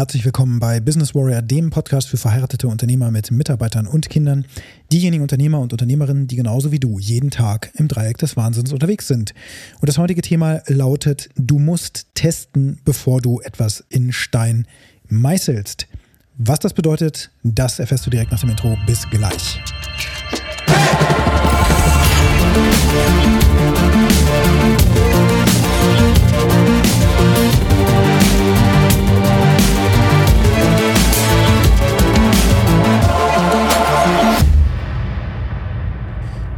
Herzlich willkommen bei Business Warrior, dem Podcast für verheiratete Unternehmer mit Mitarbeitern und Kindern. Diejenigen Unternehmer und Unternehmerinnen, die genauso wie du jeden Tag im Dreieck des Wahnsinns unterwegs sind. Und das heutige Thema lautet, du musst testen, bevor du etwas in Stein meißelst. Was das bedeutet, das erfährst du direkt nach dem Intro. Bis gleich.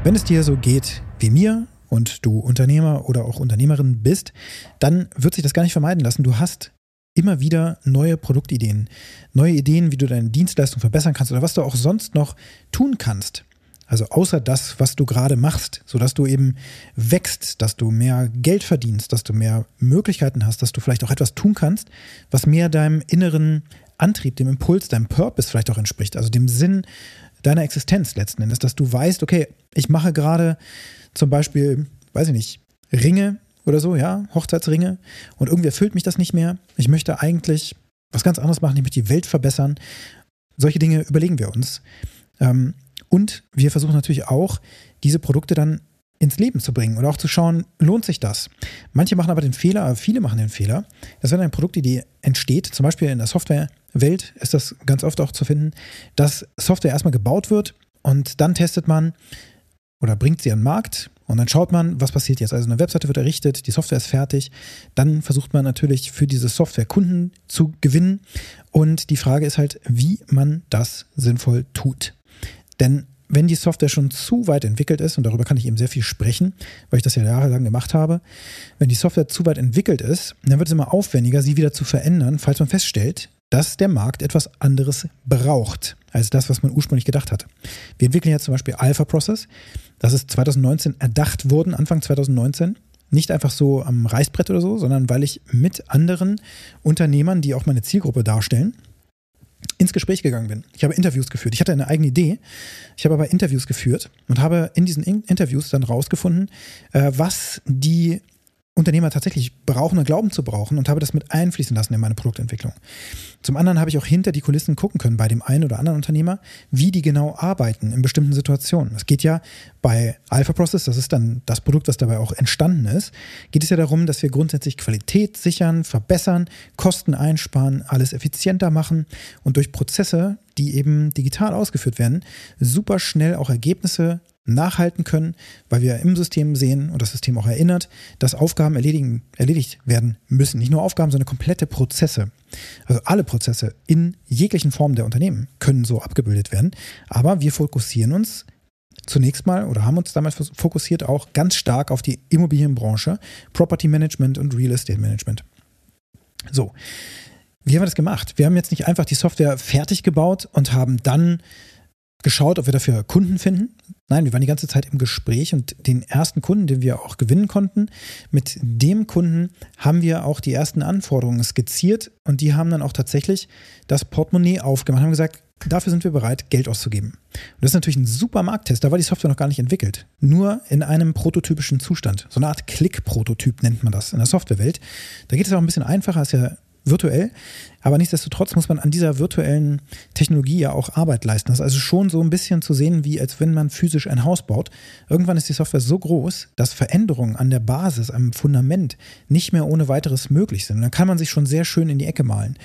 Wenn es dir so geht wie mir und du Unternehmer oder auch Unternehmerin bist, dann wird sich das gar nicht vermeiden lassen. Du hast immer wieder neue Produktideen, neue Ideen, wie du deine Dienstleistung verbessern kannst oder was du auch sonst noch tun kannst. Also außer das, was du gerade machst, sodass du eben wächst, dass du mehr Geld verdienst, dass du mehr Möglichkeiten hast, dass du vielleicht auch etwas tun kannst, was mehr deinem inneren Antrieb, dem Impuls, deinem Purpose vielleicht auch entspricht, also dem Sinn deiner Existenz letzten Endes, dass du weißt, okay, ich mache gerade zum Beispiel, weiß ich nicht, Ringe oder so, ja, Hochzeitsringe und irgendwie erfüllt mich das nicht mehr. Ich möchte eigentlich was ganz anderes machen, ich möchte die Welt verbessern. Solche Dinge überlegen wir uns. Ähm, und wir versuchen natürlich auch, diese Produkte dann ins Leben zu bringen oder auch zu schauen, lohnt sich das? Manche machen aber den Fehler, viele machen den Fehler, dass wenn eine Produktidee entsteht, zum Beispiel in der Softwarewelt ist das ganz oft auch zu finden, dass Software erstmal gebaut wird und dann testet man oder bringt sie an den Markt und dann schaut man, was passiert jetzt. Also eine Webseite wird errichtet, die Software ist fertig, dann versucht man natürlich für diese Software Kunden zu gewinnen und die Frage ist halt, wie man das sinnvoll tut. Denn wenn die Software schon zu weit entwickelt ist, und darüber kann ich eben sehr viel sprechen, weil ich das ja jahrelang gemacht habe, wenn die Software zu weit entwickelt ist, dann wird es immer aufwendiger, sie wieder zu verändern, falls man feststellt, dass der Markt etwas anderes braucht, als das, was man ursprünglich gedacht hat. Wir entwickeln jetzt zum Beispiel Alpha Process. Das ist 2019 erdacht worden, Anfang 2019. Nicht einfach so am Reißbrett oder so, sondern weil ich mit anderen Unternehmern, die auch meine Zielgruppe darstellen, ins Gespräch gegangen bin. Ich habe Interviews geführt. Ich hatte eine eigene Idee. Ich habe aber Interviews geführt und habe in diesen Interviews dann rausgefunden, äh, was die Unternehmer tatsächlich brauchen und glauben zu brauchen und habe das mit einfließen lassen in meine Produktentwicklung. Zum anderen habe ich auch hinter die Kulissen gucken können bei dem einen oder anderen Unternehmer, wie die genau arbeiten in bestimmten Situationen. Es geht ja bei Alpha Process, das ist dann das Produkt, was dabei auch entstanden ist, geht es ja darum, dass wir grundsätzlich Qualität sichern, verbessern, Kosten einsparen, alles effizienter machen und durch Prozesse, die eben digital ausgeführt werden, super schnell auch Ergebnisse nachhalten können, weil wir im System sehen und das System auch erinnert, dass Aufgaben erledigen, erledigt werden müssen. Nicht nur Aufgaben, sondern komplette Prozesse. Also alle Prozesse in jeglichen Formen der Unternehmen können so abgebildet werden. Aber wir fokussieren uns zunächst mal oder haben uns damals fokussiert auch ganz stark auf die Immobilienbranche, Property Management und Real Estate Management. So, wie haben wir das gemacht? Wir haben jetzt nicht einfach die Software fertig gebaut und haben dann geschaut, ob wir dafür Kunden finden. Nein, wir waren die ganze Zeit im Gespräch und den ersten Kunden, den wir auch gewinnen konnten, mit dem Kunden haben wir auch die ersten Anforderungen skizziert und die haben dann auch tatsächlich das Portemonnaie aufgemacht haben gesagt, dafür sind wir bereit, Geld auszugeben. Und das ist natürlich ein super Markttest, da war die Software noch gar nicht entwickelt. Nur in einem prototypischen Zustand. So eine Art Klick-Prototyp nennt man das in der Softwarewelt. Da geht es auch ein bisschen einfacher, ist ja virtuell. Aber nichtsdestotrotz muss man an dieser virtuellen Technologie ja auch Arbeit leisten. Das ist also schon so ein bisschen zu sehen, wie als wenn man physisch ein Haus baut. Irgendwann ist die Software so groß, dass Veränderungen an der Basis, am Fundament nicht mehr ohne weiteres möglich sind. Und dann kann man sich schon sehr schön in die Ecke malen.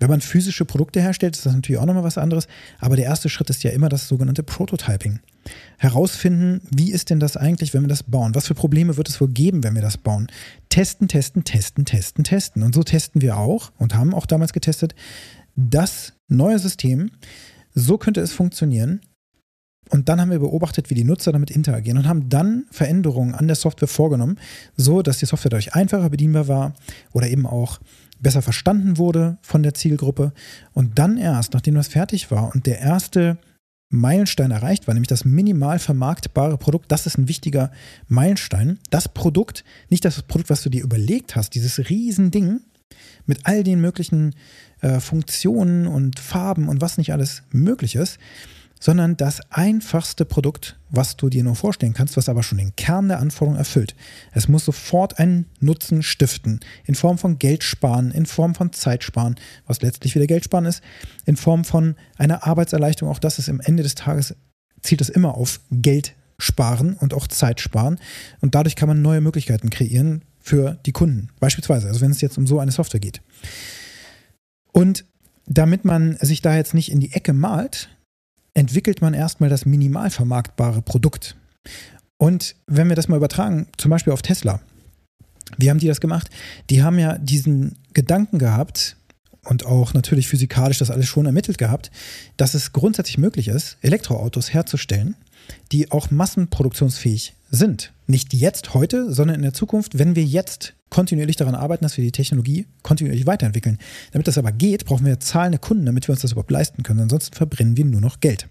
Wenn man physische Produkte herstellt, ist das natürlich auch nochmal was anderes. Aber der erste Schritt ist ja immer das sogenannte Prototyping. Herausfinden, wie ist denn das eigentlich, wenn wir das bauen? Was für Probleme wird es wohl geben, wenn wir das bauen? Testen, testen, testen, testen, testen. Und so testen wir auch und haben auch damals getestet, das neue System, so könnte es funktionieren. Und dann haben wir beobachtet, wie die Nutzer damit interagieren und haben dann Veränderungen an der Software vorgenommen, so dass die Software dadurch einfacher bedienbar war oder eben auch besser verstanden wurde von der Zielgruppe. Und dann erst, nachdem das fertig war und der erste Meilenstein erreicht war, nämlich das minimal vermarktbare Produkt, das ist ein wichtiger Meilenstein. Das Produkt, nicht das Produkt, was du dir überlegt hast, dieses Riesending mit all den möglichen äh, Funktionen und Farben und was nicht alles möglich ist, sondern das einfachste Produkt, was du dir nur vorstellen kannst, was aber schon den Kern der Anforderungen erfüllt. Es muss sofort einen Nutzen stiften, in Form von Geld sparen, in Form von Zeit sparen, was letztlich wieder Geld sparen ist, in Form von einer Arbeitserleichterung. Auch das ist am Ende des Tages, zielt es immer auf Geld sparen und auch Zeit sparen. Und dadurch kann man neue Möglichkeiten kreieren für die Kunden. Beispielsweise, also wenn es jetzt um so eine Software geht. Und damit man sich da jetzt nicht in die Ecke malt, entwickelt man erstmal das minimal vermarktbare Produkt. Und wenn wir das mal übertragen, zum Beispiel auf Tesla, wie haben die das gemacht? Die haben ja diesen Gedanken gehabt und auch natürlich physikalisch das alles schon ermittelt gehabt, dass es grundsätzlich möglich ist, Elektroautos herzustellen, die auch massenproduktionsfähig sind. Nicht jetzt, heute, sondern in der Zukunft, wenn wir jetzt kontinuierlich daran arbeiten, dass wir die Technologie kontinuierlich weiterentwickeln. Damit das aber geht, brauchen wir zahlende Kunden, damit wir uns das überhaupt leisten können. Ansonsten verbrennen wir nur noch Geld.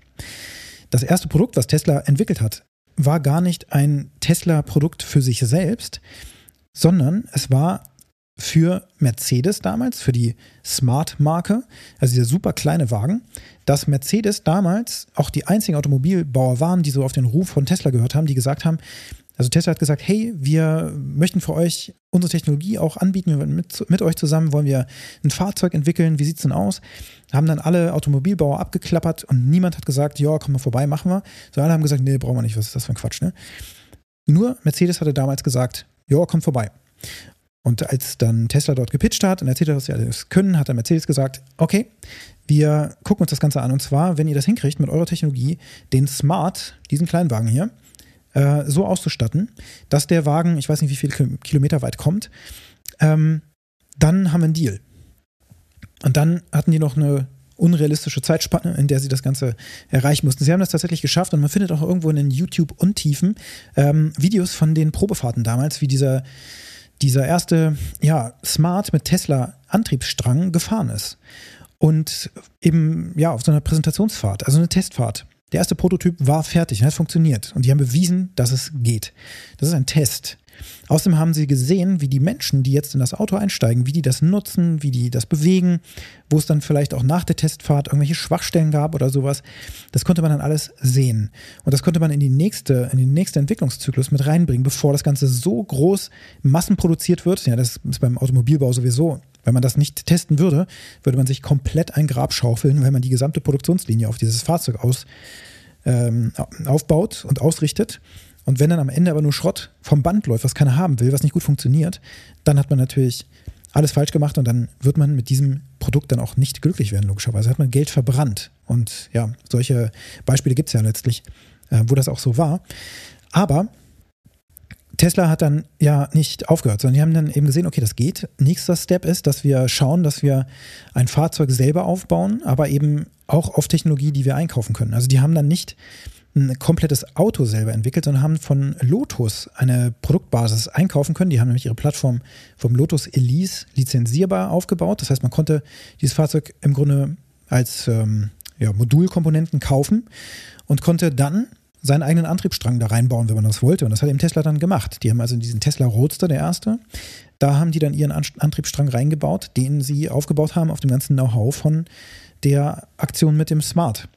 Das erste Produkt, was Tesla entwickelt hat, war gar nicht ein Tesla-Produkt für sich selbst, sondern es war für Mercedes damals, für die Smart-Marke, also dieser super kleine Wagen, dass Mercedes damals auch die einzigen Automobilbauer waren, die so auf den Ruf von Tesla gehört haben, die gesagt haben, also Tesla hat gesagt, hey, wir möchten für euch unsere Technologie auch anbieten, mit, mit euch zusammen wollen wir ein Fahrzeug entwickeln, wie sieht es denn aus? Haben dann alle Automobilbauer abgeklappert und niemand hat gesagt, ja, komm mal vorbei, machen wir. So alle haben gesagt, nee, brauchen wir nicht, was ist das für ein Quatsch, ne? Nur Mercedes hatte damals gesagt, ja, komm vorbei. Und als dann Tesla dort gepitcht hat und erzählt hat, was sie alles können, hat dann Mercedes gesagt, okay, wir gucken uns das Ganze an. Und zwar, wenn ihr das hinkriegt mit eurer Technologie, den Smart, diesen kleinen Wagen hier, äh, so auszustatten, dass der Wagen, ich weiß nicht, wie viele Kilometer weit kommt, ähm, dann haben wir einen Deal. Und dann hatten die noch eine unrealistische Zeitspanne, in der sie das Ganze erreichen mussten. Sie haben das tatsächlich geschafft und man findet auch irgendwo in den YouTube-Untiefen ähm, Videos von den Probefahrten damals, wie dieser, dieser erste ja, Smart mit Tesla-Antriebsstrang gefahren ist. Und eben ja auf so einer Präsentationsfahrt, also eine Testfahrt. Der erste Prototyp war fertig, hat funktioniert und die haben bewiesen, dass es geht. Das ist ein Test. Außerdem haben sie gesehen, wie die Menschen, die jetzt in das Auto einsteigen, wie die das nutzen, wie die das bewegen, wo es dann vielleicht auch nach der Testfahrt irgendwelche Schwachstellen gab oder sowas. Das konnte man dann alles sehen. Und das konnte man in die nächste, in den nächsten Entwicklungszyklus mit reinbringen, bevor das Ganze so groß massenproduziert wird. Ja, das ist beim Automobilbau sowieso wenn man das nicht testen würde, würde man sich komplett ein Grab schaufeln, wenn man die gesamte Produktionslinie auf dieses Fahrzeug aus, ähm, aufbaut und ausrichtet. Und wenn dann am Ende aber nur Schrott vom Band läuft, was keiner haben will, was nicht gut funktioniert, dann hat man natürlich alles falsch gemacht und dann wird man mit diesem Produkt dann auch nicht glücklich werden, logischerweise. Hat man Geld verbrannt. Und ja, solche Beispiele gibt es ja letztlich, äh, wo das auch so war. Aber Tesla hat dann ja nicht aufgehört, sondern die haben dann eben gesehen, okay, das geht. Nächster Step ist, dass wir schauen, dass wir ein Fahrzeug selber aufbauen, aber eben auch auf Technologie, die wir einkaufen können. Also die haben dann nicht ein komplettes Auto selber entwickelt, sondern haben von Lotus eine Produktbasis einkaufen können. Die haben nämlich ihre Plattform vom Lotus Elise lizenzierbar aufgebaut. Das heißt, man konnte dieses Fahrzeug im Grunde als ähm, ja, Modulkomponenten kaufen und konnte dann seinen eigenen Antriebsstrang da reinbauen, wenn man das wollte. Und das hat eben Tesla dann gemacht. Die haben also diesen Tesla Roadster, der erste, da haben die dann ihren Antriebsstrang reingebaut, den sie aufgebaut haben auf dem ganzen Know-how von der Aktion mit dem Smart.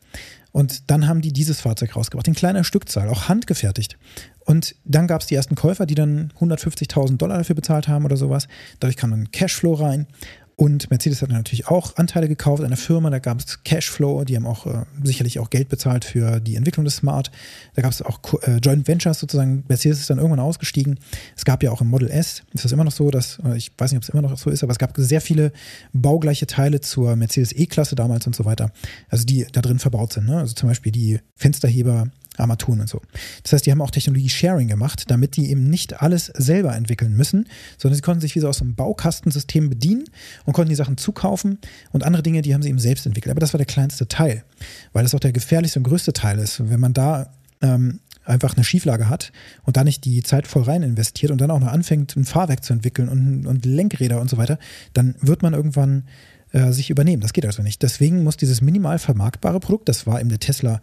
Und dann haben die dieses Fahrzeug rausgebracht, in kleiner Stückzahl, auch handgefertigt. Und dann gab es die ersten Käufer, die dann 150.000 Dollar dafür bezahlt haben oder sowas. Dadurch kam dann Cashflow rein. Und Mercedes hat natürlich auch Anteile gekauft der Firma, da gab es Cashflow, die haben auch äh, sicherlich auch Geld bezahlt für die Entwicklung des Smart. Da gab es auch äh, Joint Ventures sozusagen. Mercedes ist dann irgendwann ausgestiegen. Es gab ja auch im Model S, ist das immer noch so, dass, äh, ich weiß nicht, ob es immer noch so ist, aber es gab sehr viele baugleiche Teile zur Mercedes E-Klasse damals und so weiter, also die da drin verbaut sind. Ne? Also zum Beispiel die Fensterheber Armaturen und so. Das heißt, die haben auch Technologie-Sharing gemacht, damit die eben nicht alles selber entwickeln müssen, sondern sie konnten sich wie so aus einem Baukastensystem bedienen und konnten die Sachen zukaufen und andere Dinge, die haben sie eben selbst entwickelt. Aber das war der kleinste Teil, weil das auch der gefährlichste und größte Teil ist. Wenn man da ähm, einfach eine Schieflage hat und da nicht die Zeit voll rein investiert und dann auch noch anfängt, ein Fahrwerk zu entwickeln und, und Lenkräder und so weiter, dann wird man irgendwann äh, sich übernehmen. Das geht also nicht. Deswegen muss dieses minimal vermarktbare Produkt, das war eben der Tesla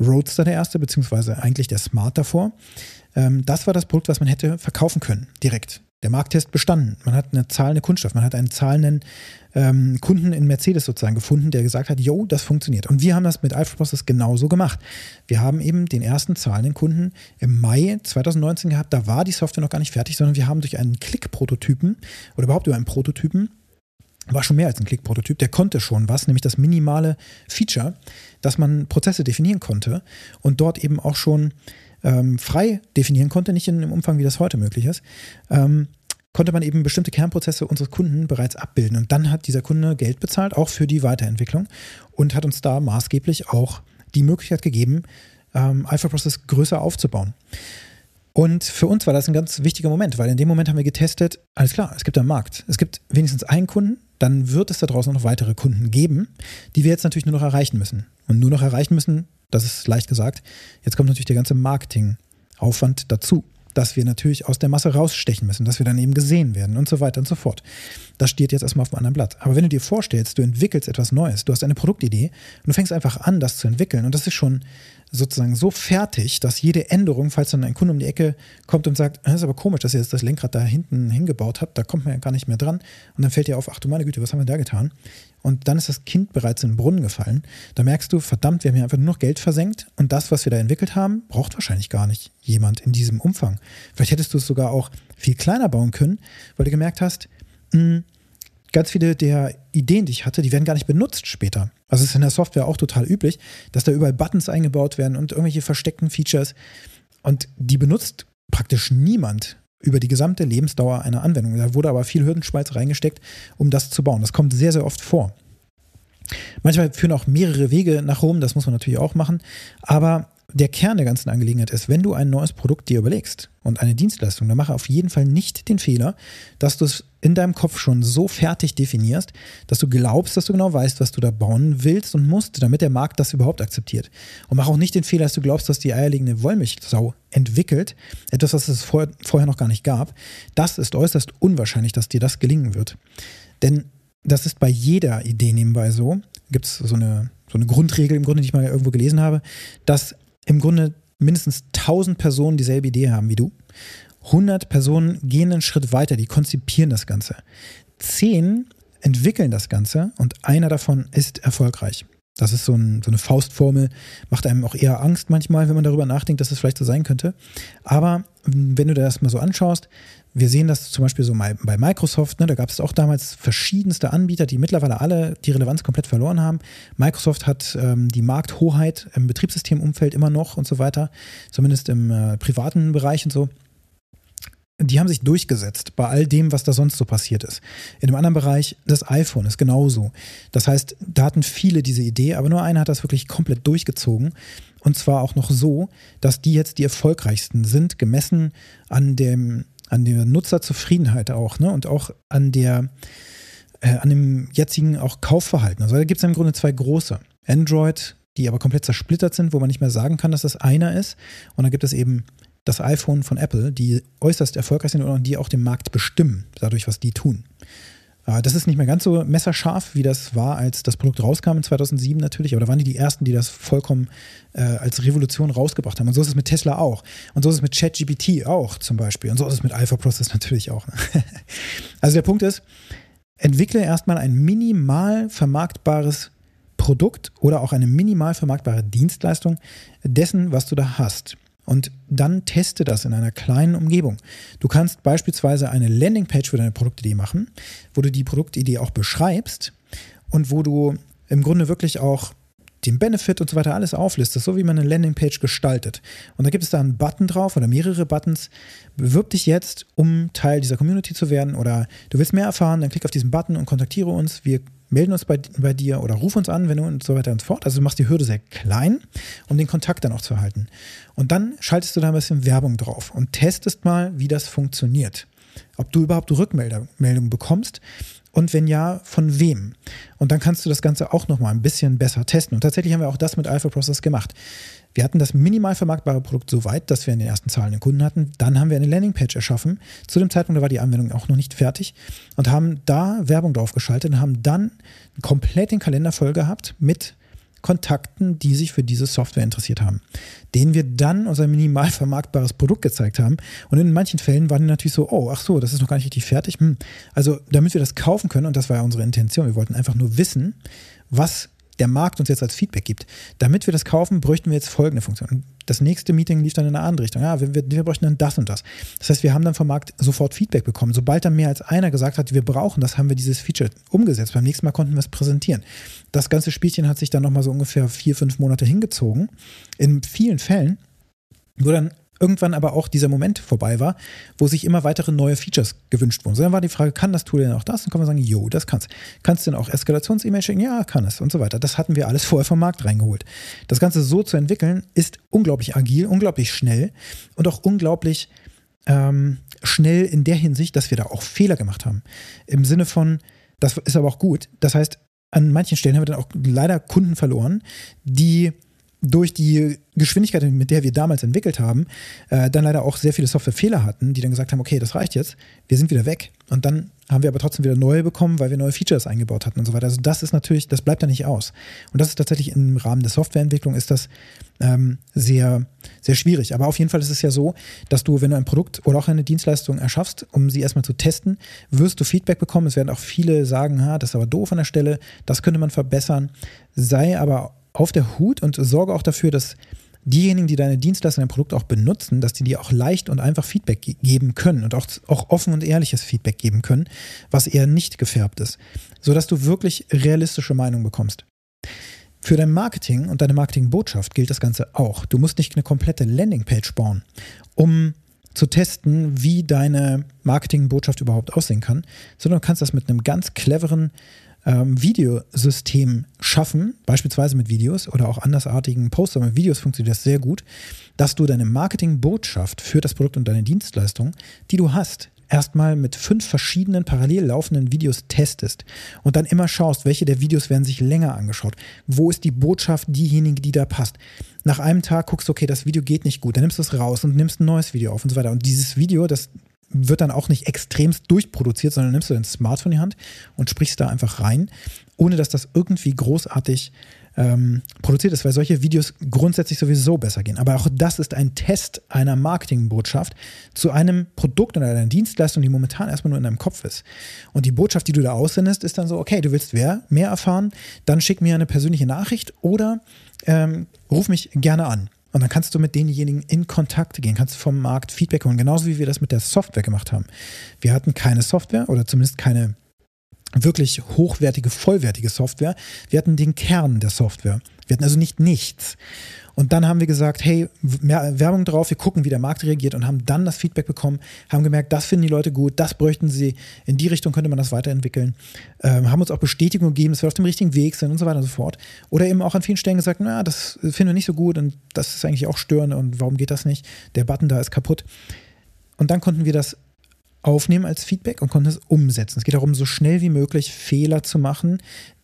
Roadster der erste, beziehungsweise eigentlich der Smart davor. Ähm, das war das Produkt, was man hätte verkaufen können, direkt. der Markttest bestanden. Man hat eine zahlende Kundschaft, man hat einen zahlenden ähm, Kunden in Mercedes sozusagen gefunden, der gesagt hat, jo, das funktioniert. Und wir haben das mit Alpha Process genauso gemacht. Wir haben eben den ersten zahlenden Kunden im Mai 2019 gehabt. Da war die Software noch gar nicht fertig, sondern wir haben durch einen Klick-Prototypen oder überhaupt über einen Prototypen war schon mehr als ein Klick-Prototyp, der konnte schon was, nämlich das minimale Feature, dass man Prozesse definieren konnte und dort eben auch schon ähm, frei definieren konnte, nicht in dem Umfang, wie das heute möglich ist, ähm, konnte man eben bestimmte Kernprozesse unseres Kunden bereits abbilden. Und dann hat dieser Kunde Geld bezahlt, auch für die Weiterentwicklung und hat uns da maßgeblich auch die Möglichkeit gegeben, ähm, Alpha Process größer aufzubauen. Und für uns war das ein ganz wichtiger Moment, weil in dem Moment haben wir getestet, alles klar, es gibt einen Markt. Es gibt wenigstens einen Kunden, dann wird es da draußen noch weitere Kunden geben, die wir jetzt natürlich nur noch erreichen müssen. Und nur noch erreichen müssen, das ist leicht gesagt. Jetzt kommt natürlich der ganze Marketingaufwand dazu, dass wir natürlich aus der Masse rausstechen müssen, dass wir dann eben gesehen werden und so weiter und so fort. Das steht jetzt erstmal auf einem anderen Blatt. Aber wenn du dir vorstellst, du entwickelst etwas Neues, du hast eine Produktidee und du fängst einfach an, das zu entwickeln und das ist schon sozusagen so fertig, dass jede Änderung, falls dann ein Kunde um die Ecke kommt und sagt, das ist aber komisch, dass ihr jetzt das Lenkrad da hinten hingebaut habt, da kommt man ja gar nicht mehr dran. Und dann fällt dir auf, ach du meine Güte, was haben wir da getan? Und dann ist das Kind bereits in den Brunnen gefallen. Da merkst du, verdammt, wir haben hier einfach nur noch Geld versenkt und das, was wir da entwickelt haben, braucht wahrscheinlich gar nicht jemand in diesem Umfang. Vielleicht hättest du es sogar auch viel kleiner bauen können, weil du gemerkt hast, mh, hm, ganz viele der Ideen, die ich hatte, die werden gar nicht benutzt später. Also ist in der Software auch total üblich, dass da überall Buttons eingebaut werden und irgendwelche versteckten Features. Und die benutzt praktisch niemand über die gesamte Lebensdauer einer Anwendung. Da wurde aber viel Hürdenschmalz reingesteckt, um das zu bauen. Das kommt sehr, sehr oft vor. Manchmal führen auch mehrere Wege nach Rom, das muss man natürlich auch machen. Aber der Kern der ganzen Angelegenheit ist, wenn du ein neues Produkt dir überlegst und eine Dienstleistung, dann mache auf jeden Fall nicht den Fehler, dass du es in deinem Kopf schon so fertig definierst, dass du glaubst, dass du genau weißt, was du da bauen willst und musst, damit der Markt das überhaupt akzeptiert. Und mach auch nicht den Fehler, dass du glaubst, dass die eierlegende Wollmilchsau entwickelt, etwas, was es vor, vorher noch gar nicht gab. Das ist äußerst unwahrscheinlich, dass dir das gelingen wird. Denn das ist bei jeder Idee nebenbei so. Gibt es so eine, so eine Grundregel im Grunde, die ich mal irgendwo gelesen habe, dass im Grunde mindestens 1000 Personen dieselbe Idee haben wie du. 100 Personen gehen einen Schritt weiter, die konzipieren das Ganze. 10 entwickeln das Ganze und einer davon ist erfolgreich. Das ist so, ein, so, eine Faustformel, macht einem auch eher Angst manchmal, wenn man darüber nachdenkt, dass es das vielleicht so sein könnte. Aber wenn du dir das mal so anschaust, wir sehen das zum Beispiel so bei Microsoft, ne, da gab es auch damals verschiedenste Anbieter, die mittlerweile alle die Relevanz komplett verloren haben. Microsoft hat ähm, die Markthoheit im Betriebssystemumfeld immer noch und so weiter, zumindest im äh, privaten Bereich und so. Die haben sich durchgesetzt bei all dem, was da sonst so passiert ist. In dem anderen Bereich, das iPhone ist genauso. Das heißt, da hatten viele diese Idee, aber nur einer hat das wirklich komplett durchgezogen. Und zwar auch noch so, dass die jetzt die erfolgreichsten sind, gemessen an dem an der Nutzerzufriedenheit auch, ne? Und auch an der, äh, an dem jetzigen auch Kaufverhalten. Also da gibt es im Grunde zwei große. Android, die aber komplett zersplittert sind, wo man nicht mehr sagen kann, dass das einer ist. Und dann gibt es eben das iPhone von Apple, die äußerst erfolgreich sind und die auch den Markt bestimmen, dadurch, was die tun. Äh, das ist nicht mehr ganz so messerscharf, wie das war, als das Produkt rauskam in 2007 natürlich, aber da waren die die Ersten, die das vollkommen äh, als Revolution rausgebracht haben. Und so ist es mit Tesla auch. Und so ist es mit ChatGPT auch zum Beispiel. Und so ist es mit Alpha Process natürlich auch. Also der Punkt ist, entwickle erstmal ein minimal vermarktbares Produkt oder auch eine minimal vermarktbare Dienstleistung dessen, was du da hast und dann teste das in einer kleinen Umgebung. Du kannst beispielsweise eine Landingpage für deine Produktidee machen, wo du die Produktidee auch beschreibst und wo du im Grunde wirklich auch den Benefit und so weiter alles auflistest, so wie man eine Landingpage gestaltet. Und da gibt es da einen Button drauf oder mehrere Buttons. Bewirb dich jetzt, um Teil dieser Community zu werden oder du willst mehr erfahren, dann klick auf diesen Button und kontaktiere uns. Wir melden uns bei, bei dir oder ruf uns an, wenn du und so weiter und so fort. Also du machst die Hürde sehr klein, um den Kontakt dann auch zu erhalten. Und dann schaltest du da ein bisschen Werbung drauf und testest mal, wie das funktioniert. Ob du überhaupt Rückmeldungen bekommst und wenn ja, von wem? Und dann kannst du das Ganze auch nochmal ein bisschen besser testen. Und tatsächlich haben wir auch das mit Alpha Process gemacht. Wir hatten das minimal vermarktbare Produkt so weit, dass wir in den ersten Zahlen den Kunden hatten. Dann haben wir eine Landingpage erschaffen. Zu dem Zeitpunkt war die Anwendung auch noch nicht fertig und haben da Werbung drauf geschaltet und haben dann komplett den Kalender voll gehabt mit Kontakten, die sich für diese Software interessiert haben, denen wir dann unser minimal vermarktbares Produkt gezeigt haben. Und in manchen Fällen waren die natürlich so, oh, ach so, das ist noch gar nicht richtig fertig. Hm. Also damit wir das kaufen können, und das war ja unsere Intention, wir wollten einfach nur wissen, was der Markt uns jetzt als Feedback gibt. Damit wir das kaufen, bräuchten wir jetzt folgende Funktion. Das nächste Meeting lief dann in eine andere Richtung. Ja, wir, wir, wir bräuchten dann das und das. Das heißt, wir haben dann vom Markt sofort Feedback bekommen. Sobald dann mehr als einer gesagt hat, wir brauchen das, haben wir dieses Feature umgesetzt. Beim nächsten Mal konnten wir es präsentieren. Das ganze Spielchen hat sich dann nochmal so ungefähr vier, fünf Monate hingezogen. In vielen Fällen, wo dann irgendwann aber auch dieser Moment vorbei war, wo sich immer weitere neue Features gewünscht wurden. So, dann war die Frage, kann das Tool denn auch das? Dann kann man sagen, jo, das kann's. Kannst du denn auch Eskalations-E-Mail schicken? Ja, kann es und so weiter. Das hatten wir alles vorher vom Markt reingeholt. Das Ganze so zu entwickeln, ist unglaublich agil, unglaublich schnell und auch unglaublich ähm, schnell in der Hinsicht, dass wir da auch Fehler gemacht haben. Im Sinne von, das ist aber auch gut. Das heißt, an manchen Stellen haben wir dann auch leider Kunden verloren, die durch die Geschwindigkeit, mit der wir damals entwickelt haben, äh, dann leider auch sehr viele Softwarefehler hatten, die dann gesagt haben, okay, das reicht jetzt, wir sind wieder weg. Und dann haben wir aber trotzdem wieder neue bekommen, weil wir neue Features eingebaut hatten und so weiter. Also das ist natürlich, das bleibt da nicht aus. Und das ist tatsächlich im Rahmen der Softwareentwicklung ist das ähm, sehr, sehr schwierig. Aber auf jeden Fall ist es ja so, dass du, wenn du ein Produkt oder auch eine Dienstleistung erschaffst, um sie erstmal zu testen, wirst du Feedback bekommen. Es werden auch viele sagen, ha, das ist aber doof an der Stelle, das könnte man verbessern. Sei aber auf der Hut und sorge auch dafür, dass diejenigen, die deine Dienstleistung, dein Produkt auch benutzen, dass die dir auch leicht und einfach Feedback ge geben können und auch, auch offen und ehrliches Feedback geben können, was eher nicht gefärbt ist, sodass du wirklich realistische Meinung bekommst. Für dein Marketing und deine Marketingbotschaft gilt das Ganze auch. Du musst nicht eine komplette Landingpage bauen, um zu testen, wie deine Marketingbotschaft überhaupt aussehen kann, sondern du kannst das mit einem ganz cleveren ähm, Videosystem schaffen, beispielsweise mit Videos oder auch andersartigen Poster mit Videos funktioniert das sehr gut, dass du deine Marketingbotschaft für das Produkt und deine Dienstleistung, die du hast, erstmal mit fünf verschiedenen parallel laufenden Videos testest und dann immer schaust, welche der Videos werden sich länger angeschaut. Wo ist die Botschaft diejenige, die da passt? Nach einem Tag guckst du, okay, das Video geht nicht gut, dann nimmst du es raus und nimmst ein neues Video auf und so weiter. Und dieses Video, das wird dann auch nicht extremst durchproduziert, sondern nimmst du dein Smartphone in die Hand und sprichst da einfach rein, ohne dass das irgendwie großartig ähm, produziert ist, weil solche Videos grundsätzlich sowieso besser gehen. Aber auch das ist ein Test einer Marketingbotschaft zu einem Produkt oder einer Dienstleistung, die momentan erstmal nur in deinem Kopf ist. Und die Botschaft, die du da aussendest, ist dann so, okay, du willst wer, mehr erfahren, dann schick mir eine persönliche Nachricht oder ähm, ruf mich gerne an. Und dann kannst du mit denjenigen in Kontakt gehen, kannst vom Markt Feedback holen, genauso wie wir das mit der Software gemacht haben. Wir hatten keine Software oder zumindest keine wirklich hochwertige, vollwertige Software. Wir hatten den Kern der Software. Wir hatten also nicht nichts. Und dann haben wir gesagt, hey, mehr Werbung drauf, wir gucken, wie der Markt reagiert und haben dann das Feedback bekommen, haben gemerkt, das finden die Leute gut, das bräuchten sie, in die Richtung könnte man das weiterentwickeln, ähm, haben uns auch Bestätigung gegeben, dass wir auf dem richtigen Weg sind und so weiter und so fort. Oder eben auch an vielen Stellen gesagt, na, das finden wir nicht so gut und das ist eigentlich auch störend und warum geht das nicht? Der Button da ist kaputt. Und dann konnten wir das aufnehmen als Feedback und konnten es umsetzen. Es geht darum, so schnell wie möglich Fehler zu machen,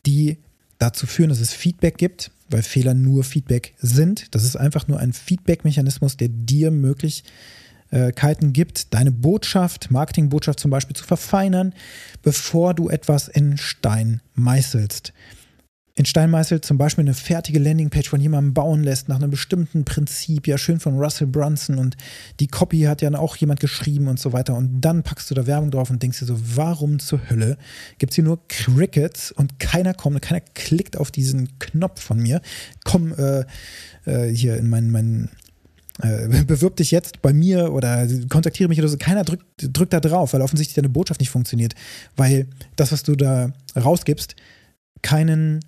die dazu führen, dass es Feedback gibt, weil Fehler nur Feedback sind. Das ist einfach nur ein Feedback-Mechanismus, der dir Möglichkeiten gibt, deine Botschaft, Marketingbotschaft zum Beispiel zu verfeinern, bevor du etwas in Stein meißelst in Steinmeißel zum Beispiel eine fertige Landingpage von jemandem bauen lässt, nach einem bestimmten Prinzip, ja schön von Russell Brunson und die Copy hat ja auch jemand geschrieben und so weiter. Und dann packst du da Werbung drauf und denkst dir so, warum zur Hölle gibt es hier nur Crickets und keiner kommt, keiner klickt auf diesen Knopf von mir, komm äh, äh, hier in meinen, meinen äh, bewirb dich jetzt bei mir oder kontaktiere mich oder so. Keiner drückt, drückt da drauf, weil offensichtlich deine Botschaft nicht funktioniert, weil das, was du da rausgibst, keinen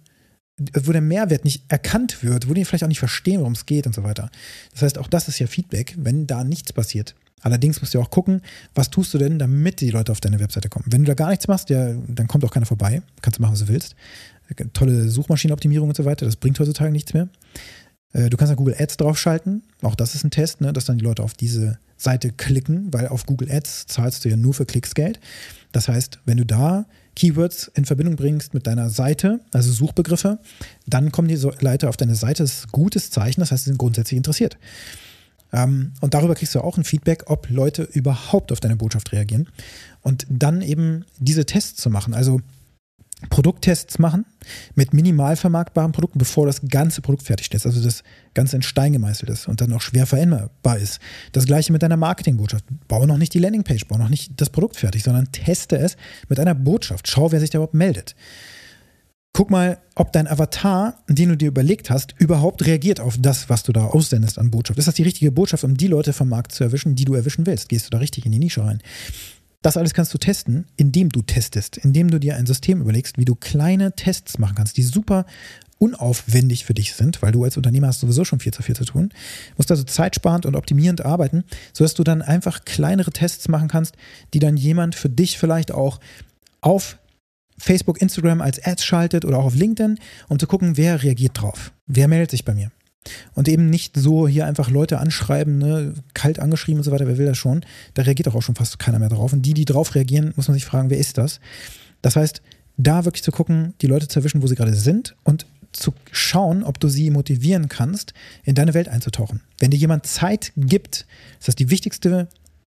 wo der Mehrwert nicht erkannt wird, wo die vielleicht auch nicht verstehen, worum es geht und so weiter. Das heißt, auch das ist ja Feedback, wenn da nichts passiert. Allerdings musst du auch gucken, was tust du denn, damit die Leute auf deine Webseite kommen. Wenn du da gar nichts machst, ja, dann kommt auch keiner vorbei. Kannst du machen, was du willst. Tolle Suchmaschinenoptimierung und so weiter, das bringt heutzutage nichts mehr. Äh, du kannst da Google Ads draufschalten. Auch das ist ein Test, ne, dass dann die Leute auf diese Seite klicken, weil auf Google Ads zahlst du ja nur für Klicks Geld. Das heißt, wenn du da Keywords in Verbindung bringst mit deiner Seite, also Suchbegriffe, dann kommen die Leute auf deine Seite. Das ist ein gutes Zeichen, das heißt, sie sind grundsätzlich interessiert. Ähm, und darüber kriegst du auch ein Feedback, ob Leute überhaupt auf deine Botschaft reagieren. Und dann eben diese Tests zu machen. Also Produkttests machen mit minimal vermarktbaren Produkten, bevor das ganze Produkt fertig ist, also das Ganze in Stein gemeißelt ist und dann auch schwer veränderbar ist. Das gleiche mit deiner Marketingbotschaft. Baue noch nicht die Landingpage, baue noch nicht das Produkt fertig, sondern teste es mit einer Botschaft. Schau, wer sich da überhaupt meldet. Guck mal, ob dein Avatar, den du dir überlegt hast, überhaupt reagiert auf das, was du da aussendest an Botschaft. Ist das die richtige Botschaft, um die Leute vom Markt zu erwischen, die du erwischen willst? Gehst du da richtig in die Nische rein? Das alles kannst du testen, indem du testest, indem du dir ein System überlegst, wie du kleine Tests machen kannst, die super unaufwendig für dich sind, weil du als Unternehmer hast sowieso schon viel zu viel zu tun. Du musst also zeitsparend und optimierend arbeiten, sodass du dann einfach kleinere Tests machen kannst, die dann jemand für dich vielleicht auch auf Facebook, Instagram als Ads schaltet oder auch auf LinkedIn, um zu gucken, wer reagiert drauf. Wer meldet sich bei mir? Und eben nicht so hier einfach Leute anschreiben, ne, kalt angeschrieben und so weiter, wer will das schon? Da reagiert auch schon fast keiner mehr drauf. Und die, die drauf reagieren, muss man sich fragen, wer ist das? Das heißt, da wirklich zu gucken, die Leute zu erwischen, wo sie gerade sind und zu schauen, ob du sie motivieren kannst, in deine Welt einzutauchen. Wenn dir jemand Zeit gibt, ist das die wichtigste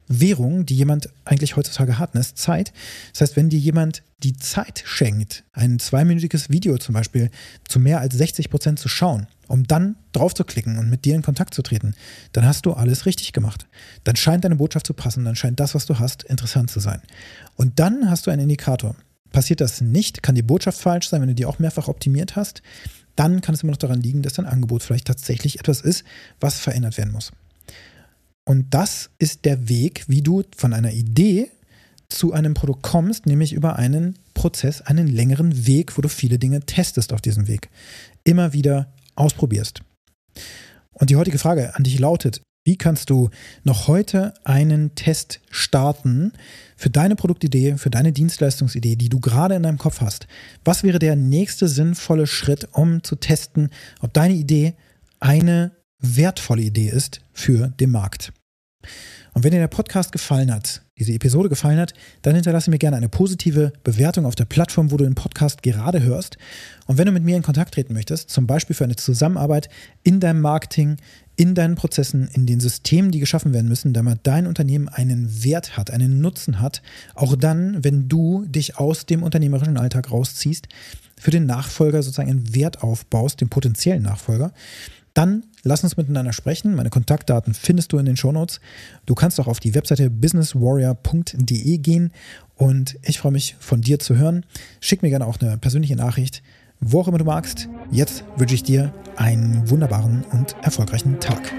Währung, die jemand eigentlich heutzutage hat, ist Zeit. Das heißt, wenn dir jemand die Zeit schenkt, ein zweiminütiges Video zum Beispiel zu mehr als 60 Prozent zu schauen, um dann drauf zu klicken und mit dir in Kontakt zu treten, dann hast du alles richtig gemacht. Dann scheint deine Botschaft zu passen, dann scheint das, was du hast, interessant zu sein. Und dann hast du einen Indikator. Passiert das nicht, kann die Botschaft falsch sein, wenn du die auch mehrfach optimiert hast, dann kann es immer noch daran liegen, dass dein Angebot vielleicht tatsächlich etwas ist, was verändert werden muss. Und das ist der Weg, wie du von einer Idee zu einem Produkt kommst, nämlich über einen Prozess, einen längeren Weg, wo du viele Dinge testest auf diesem Weg. Immer wieder ausprobierst. Und die heutige Frage an dich lautet, wie kannst du noch heute einen Test starten für deine Produktidee, für deine Dienstleistungsidee, die du gerade in deinem Kopf hast? Was wäre der nächste sinnvolle Schritt, um zu testen, ob deine Idee eine wertvolle Idee ist für den Markt? Und wenn dir der Podcast gefallen hat, diese Episode gefallen hat, dann hinterlasse mir gerne eine positive Bewertung auf der Plattform, wo du den Podcast gerade hörst. Und wenn du mit mir in Kontakt treten möchtest, zum Beispiel für eine Zusammenarbeit in deinem Marketing, in deinen Prozessen, in den Systemen, die geschaffen werden müssen, damit dein Unternehmen einen Wert hat, einen Nutzen hat, auch dann, wenn du dich aus dem unternehmerischen Alltag rausziehst, für den Nachfolger sozusagen einen Wert aufbaust, den potenziellen Nachfolger, dann lass uns miteinander sprechen. Meine Kontaktdaten findest du in den Shownotes. Du kannst auch auf die Webseite businesswarrior.de gehen und ich freue mich von dir zu hören. Schick mir gerne auch eine persönliche Nachricht, wo auch immer du magst. Jetzt wünsche ich dir einen wunderbaren und erfolgreichen Tag.